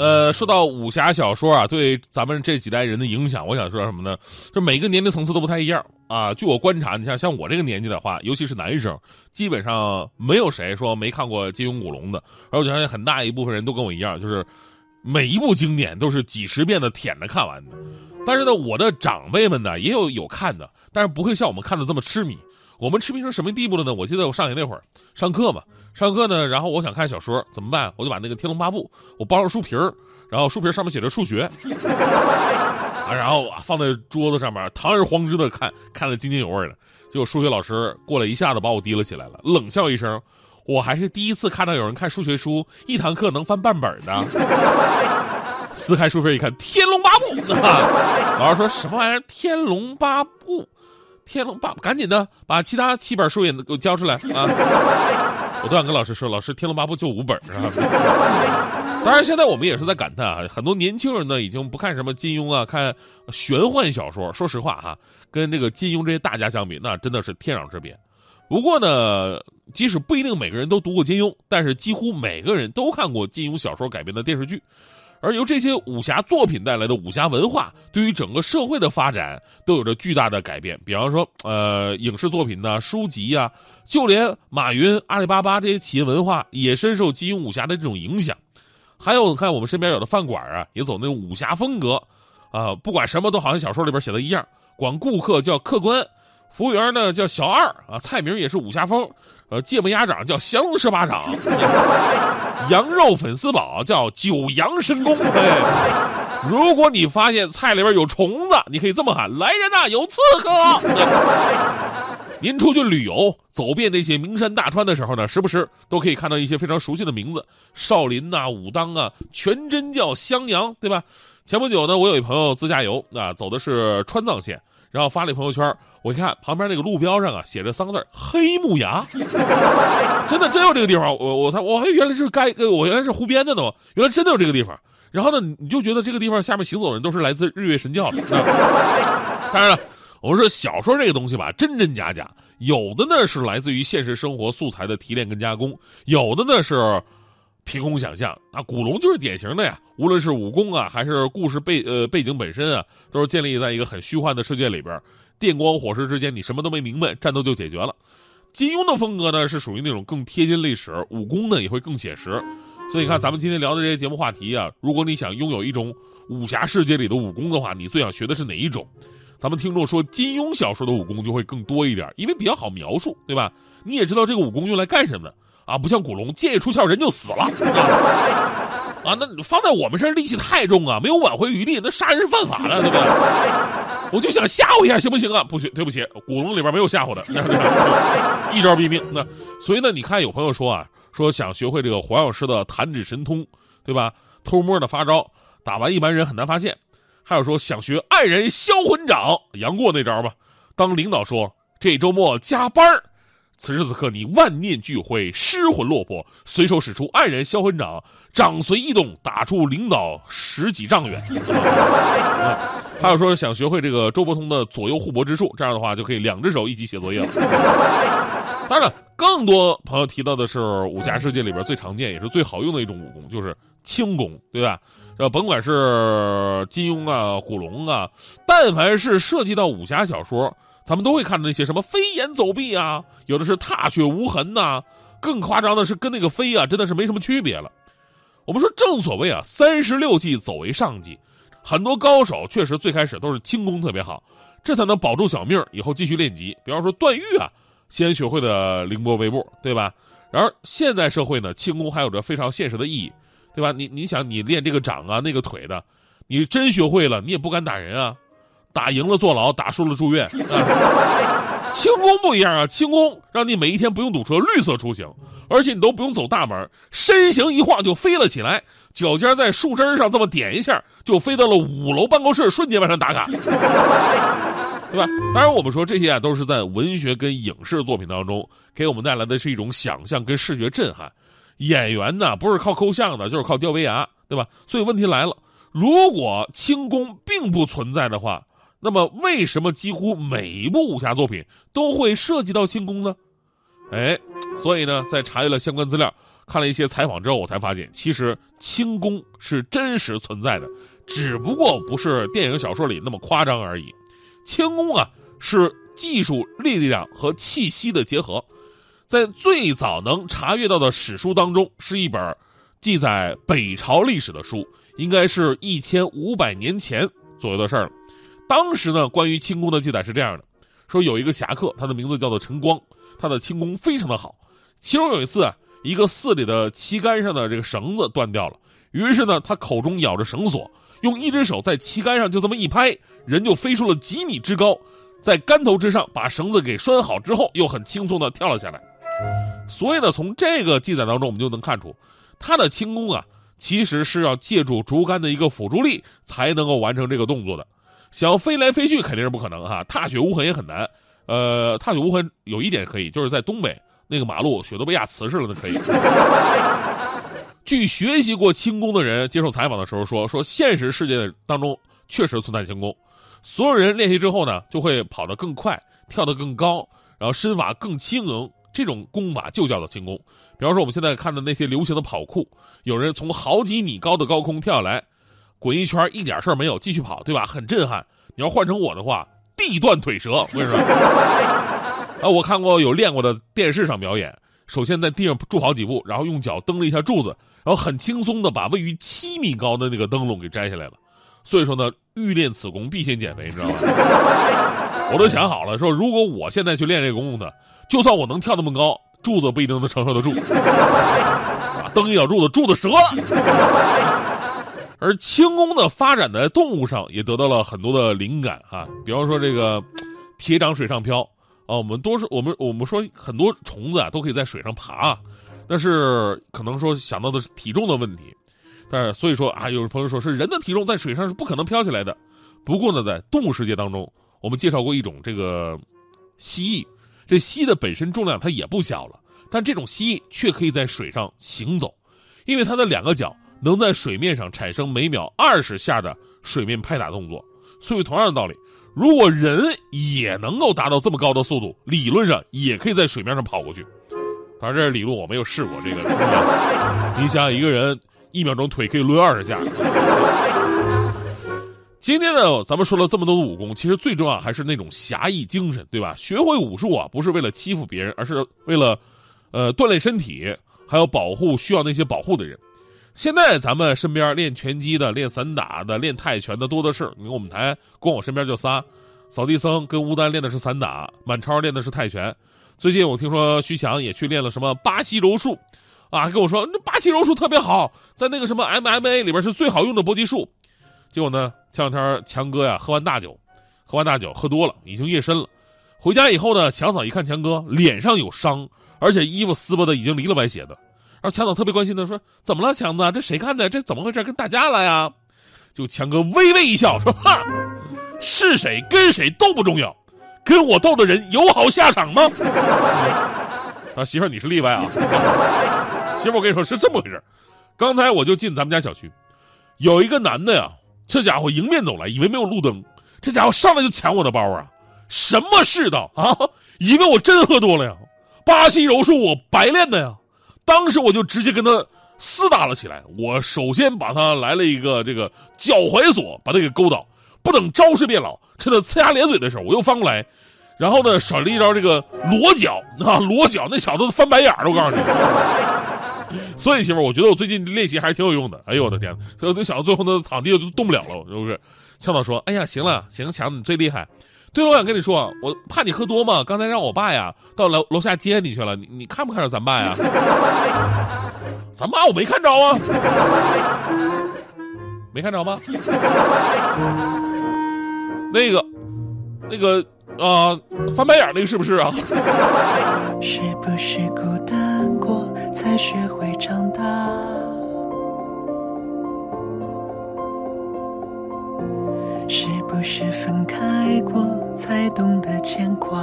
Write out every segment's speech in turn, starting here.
呃，说到武侠小说啊，对咱们这几代人的影响，我想说什么呢？就每个年龄层次都不太一样啊。据我观察，你像像我这个年纪的话，尤其是男生，基本上没有谁说没看过金庸、古龙的。而我相信很大一部分人都跟我一样，就是每一部经典都是几十遍的舔着看完的。但是呢，我的长辈们呢也有有看的，但是不会像我们看的这么痴迷。我们痴迷成什么地步了呢？我记得我上学那会儿上课嘛，上课呢，然后我想看小说，怎么办？我就把那个《天龙八部》我包上书皮儿，然后书皮上面写着数学，啊，然后放在桌子上面，堂而皇之的看，看得津津有味的。结果数学老师过来一下子把我提了起来了，冷笑一声：“我还是第一次看到有人看数学书，一堂课能翻半本的。”撕开书皮一看，《天龙八部》啊！老师说什么玩意儿？《天龙八部》。天龙八，赶紧的把其他七本书也给我交出来啊！我都想跟老师说，老师，《天龙八部》就五本啊。当然，现在我们也是在感叹啊，很多年轻人呢已经不看什么金庸啊，看玄幻小说。说实话哈，跟这个金庸这些大家相比，那真的是天壤之别。不过呢，即使不一定每个人都读过金庸，但是几乎每个人都看过金庸小说改编的电视剧。而由这些武侠作品带来的武侠文化，对于整个社会的发展都有着巨大的改变。比方说，呃，影视作品呢、书籍呀，就连马云、阿里巴巴这些企业文化也深受金庸武侠的这种影响。还有，你看我们身边有的饭馆啊，也走那种武侠风格，啊，不管什么都好像小说里边写的一样，管顾客叫客官，服务员呢叫小二啊，菜名也是武侠风。呃，芥末鸭掌叫降龙十八掌，羊肉粉丝煲叫九阳神功。如果你发现菜里边有虫子，你可以这么喊：“来人呐，有刺客！” 您出去旅游，走遍那些名山大川的时候呢，时不时都可以看到一些非常熟悉的名字：少林呐、武当啊、全真教、襄阳，对吧？前不久呢，我有一朋友自驾游啊，走的是川藏线。然后发了朋友圈，我一看旁边那个路标上啊，写着三个字黑木崖 ”，真的真有这个地方。我我才我还原来是该我原来是湖边的呢，原来真的有这个地方。然后呢，你就觉得这个地方下面行走的人都是来自日月神教的。当然了，我说小说这个东西吧，真真假假，有的呢是来自于现实生活素材的提炼跟加工，有的呢是。凭空想象，那古龙就是典型的呀。无论是武功啊，还是故事背呃背景本身啊，都是建立在一个很虚幻的世界里边。电光火石之间，你什么都没明白，战斗就解决了。金庸的风格呢，是属于那种更贴近历史，武功呢也会更写实。所以你看，咱们今天聊的这些节目话题啊，如果你想拥有一种武侠世界里的武功的话，你最想学的是哪一种？咱们听众说，金庸小说的武功就会更多一点，因为比较好描述，对吧？你也知道这个武功用来干什么。啊，不像古龙，剑一出鞘人就死了啊！那放在我们身上力气太重啊，没有挽回余地，那杀人是犯法的，对不对？我就想吓唬一下，行不行啊？不行，对不起，古龙里边没有吓唬的，一招毙命。那所以呢，你看有朋友说啊，说想学会这个黄药师的弹指神通，对吧？偷摸的发招，打完一般人很难发现。还有说想学黯然销魂掌，杨过那招吧。当领导说这周末加班儿。此时此刻，你万念俱灰，失魂落魄，随手使出黯然销魂掌，掌随意动，打出领导十几丈远。还有说想学会这个周伯通的左右互搏之术，这样的话就可以两只手一起写作业了。当然了，更多朋友提到的是武侠世界里边最常见也是最好用的一种武功，就是轻功，对吧？呃，甭管是金庸啊、古龙啊，但凡是涉及到武侠小说。咱们都会看到那些什么飞檐走壁啊，有的是踏雪无痕呐，更夸张的是跟那个飞啊，真的是没什么区别了。我们说正所谓啊，三十六计走为上计，很多高手确实最开始都是轻功特别好，这才能保住小命，以后继续练级。比方说段誉啊，先学会的凌波微步，对吧？然而现在社会呢，轻功还有着非常现实的意义，对吧？你你想你练这个掌啊，那个腿的，你真学会了，你也不敢打人啊。打赢了坐牢，打输了住院。轻功不一样啊，轻功让你每一天不用堵车，绿色出行，而且你都不用走大门，身形一晃就飞了起来，脚尖在树枝上这么点一下，就飞到了五楼办公室，瞬间完成打卡，对吧？当然，我们说这些啊，都是在文学跟影视作品当中给我们带来的是一种想象跟视觉震撼。演员呢，不是靠抠像的，就是靠吊威亚。对吧？所以问题来了，如果轻功并不存在的话，那么为什么几乎每一部武侠作品都会涉及到轻功呢？哎，所以呢，在查阅了相关资料，看了一些采访之后，我才发现，其实轻功是真实存在的，只不过不是电影小说里那么夸张而已。轻功啊，是技术力量和气息的结合。在最早能查阅到的史书当中，是一本记载北朝历史的书，应该是一千五百年前左右的事儿了。当时呢，关于轻功的记载是这样的：说有一个侠客，他的名字叫做陈光，他的轻功非常的好。其中有一次啊，一个寺里的旗杆上的这个绳子断掉了，于是呢，他口中咬着绳索，用一只手在旗杆上就这么一拍，人就飞出了几米之高，在杆头之上把绳子给拴好之后，又很轻松的跳了下来。所以呢，从这个记载当中，我们就能看出，他的轻功啊，其实是要借助竹竿的一个辅助力才能够完成这个动作的。想飞来飞去肯定是不可能哈，踏雪无痕也很难。呃，踏雪无痕有一点可以，就是在东北那个马路雪都被压瓷实了，那可以。据学习过轻功的人接受采访的时候说，说现实世界当中确实存在轻功，所有人练习之后呢，就会跑得更快，跳得更高，然后身法更轻盈。这种功法就叫做轻功。比方说，我们现在看的那些流行的跑酷，有人从好几米高的高空跳下来，滚一圈一点事儿没有，继续跑，对吧？很震撼。你要换成我的话，地断腿折。我跟你说，啊，我看过有练过的电视上表演，首先在地上住好几步，然后用脚蹬了一下柱子，然后很轻松的把位于七米高的那个灯笼给摘下来了。所以说呢，欲练此功，必先减肥，你知道吗？我都想好了，说如果我现在去练这个功夫呢，就算我能跳那么高，柱子不一定能承受得住，蹬一脚柱子，柱子折了。而轻功的发展在动物上也得到了很多的灵感哈，比方说这个铁掌水上漂啊，我们多是我们我们说很多虫子啊都可以在水上爬，但是可能说想到的是体重的问题，但是所以说啊，有朋友说是人的体重在水上是不可能飘起来的。不过呢，在动物世界当中。我们介绍过一种这个蜥蜴，这蜥蜴的本身重量它也不小了，但这种蜥蜴却可以在水上行走，因为它的两个脚能在水面上产生每秒二十下的水面拍打动作。所以同样的道理，如果人也能够达到这么高的速度，理论上也可以在水面上跑过去。当然这是理论，我没有试过这个。你想想一个人一秒钟腿可以抡二十下。今天呢，咱们说了这么多的武功，其实最重要还是那种侠义精神，对吧？学会武术啊，不是为了欺负别人，而是为了，呃，锻炼身体，还有保护需要那些保护的人。现在咱们身边练拳击的、练散打的、练泰拳的多的是。你看我们台光我身边就仨，扫地僧跟吴丹练的是散打，满超练的是泰拳。最近我听说徐强也去练了什么巴西柔术，啊，跟我说那巴西柔术特别好，在那个什么 MMA 里边是最好用的搏击术。结果呢？前两天强哥呀，喝完大酒，喝完大酒喝多了，已经夜深了。回家以后呢，强嫂一看强哥脸上有伤，而且衣服撕巴的已经离了歪斜的。然后强嫂特别关心的说：“怎么了，强子？这谁干的？这怎么回事？跟打架了呀？”就强哥微微一笑说：“哈，是谁跟谁都不重要，跟我斗的人有好下场吗？” 啊，媳妇儿你是例外啊。媳妇儿我跟你说是这么回事刚才我就进咱们家小区。有一个男的呀，这家伙迎面走来，以为没有路灯，这家伙上来就抢我的包啊！什么世道啊？以为我真喝多了呀？巴西柔术我白练的呀！当时我就直接跟他厮打了起来。我首先把他来了一个这个脚踝锁，把他给勾倒。不等招式变老，趁他呲牙咧嘴的时候，我又翻过来，然后呢甩了一招这个裸脚啊，裸脚，那小子都翻白眼了。我告诉你。所以媳妇，我觉得我最近练习还是挺有用的。哎呦我的天，所以那小子最后那躺地就动不了了，是不是？向导说：“哎呀，行了，行，强你最厉害。”对了，我想跟你说，我怕你喝多嘛，刚才让我爸呀到楼楼下接你去了。你你看不看着咱爸呀？咱爸我没看着啊，没看着吗？那个，那个啊，翻白眼那个是不是啊？是不是孤单过？才学会长大，不是分开过才懂得牵挂？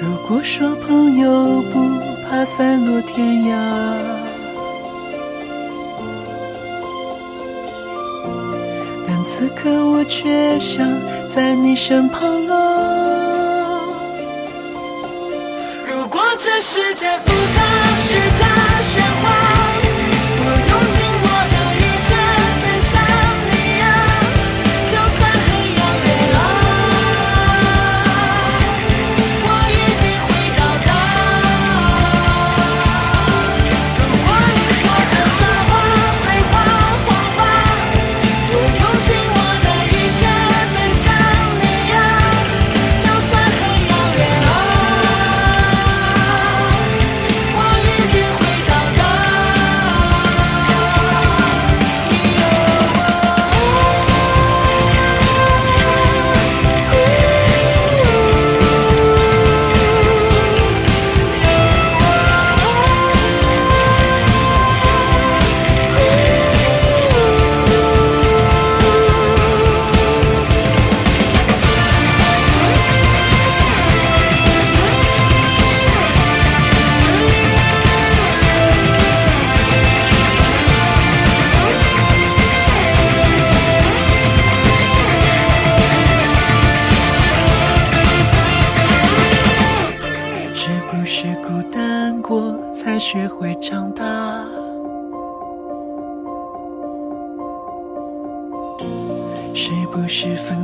如果说朋友不怕散落天涯。但此刻我却想在你身旁啊。如果这世界复杂，虚假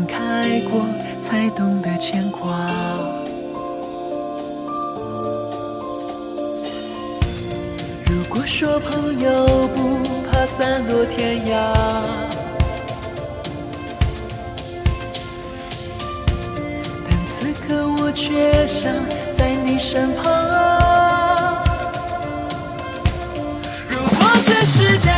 分开过才懂得牵挂。如果说朋友不怕散落天涯。但此刻我却想在你身旁。如果这世界。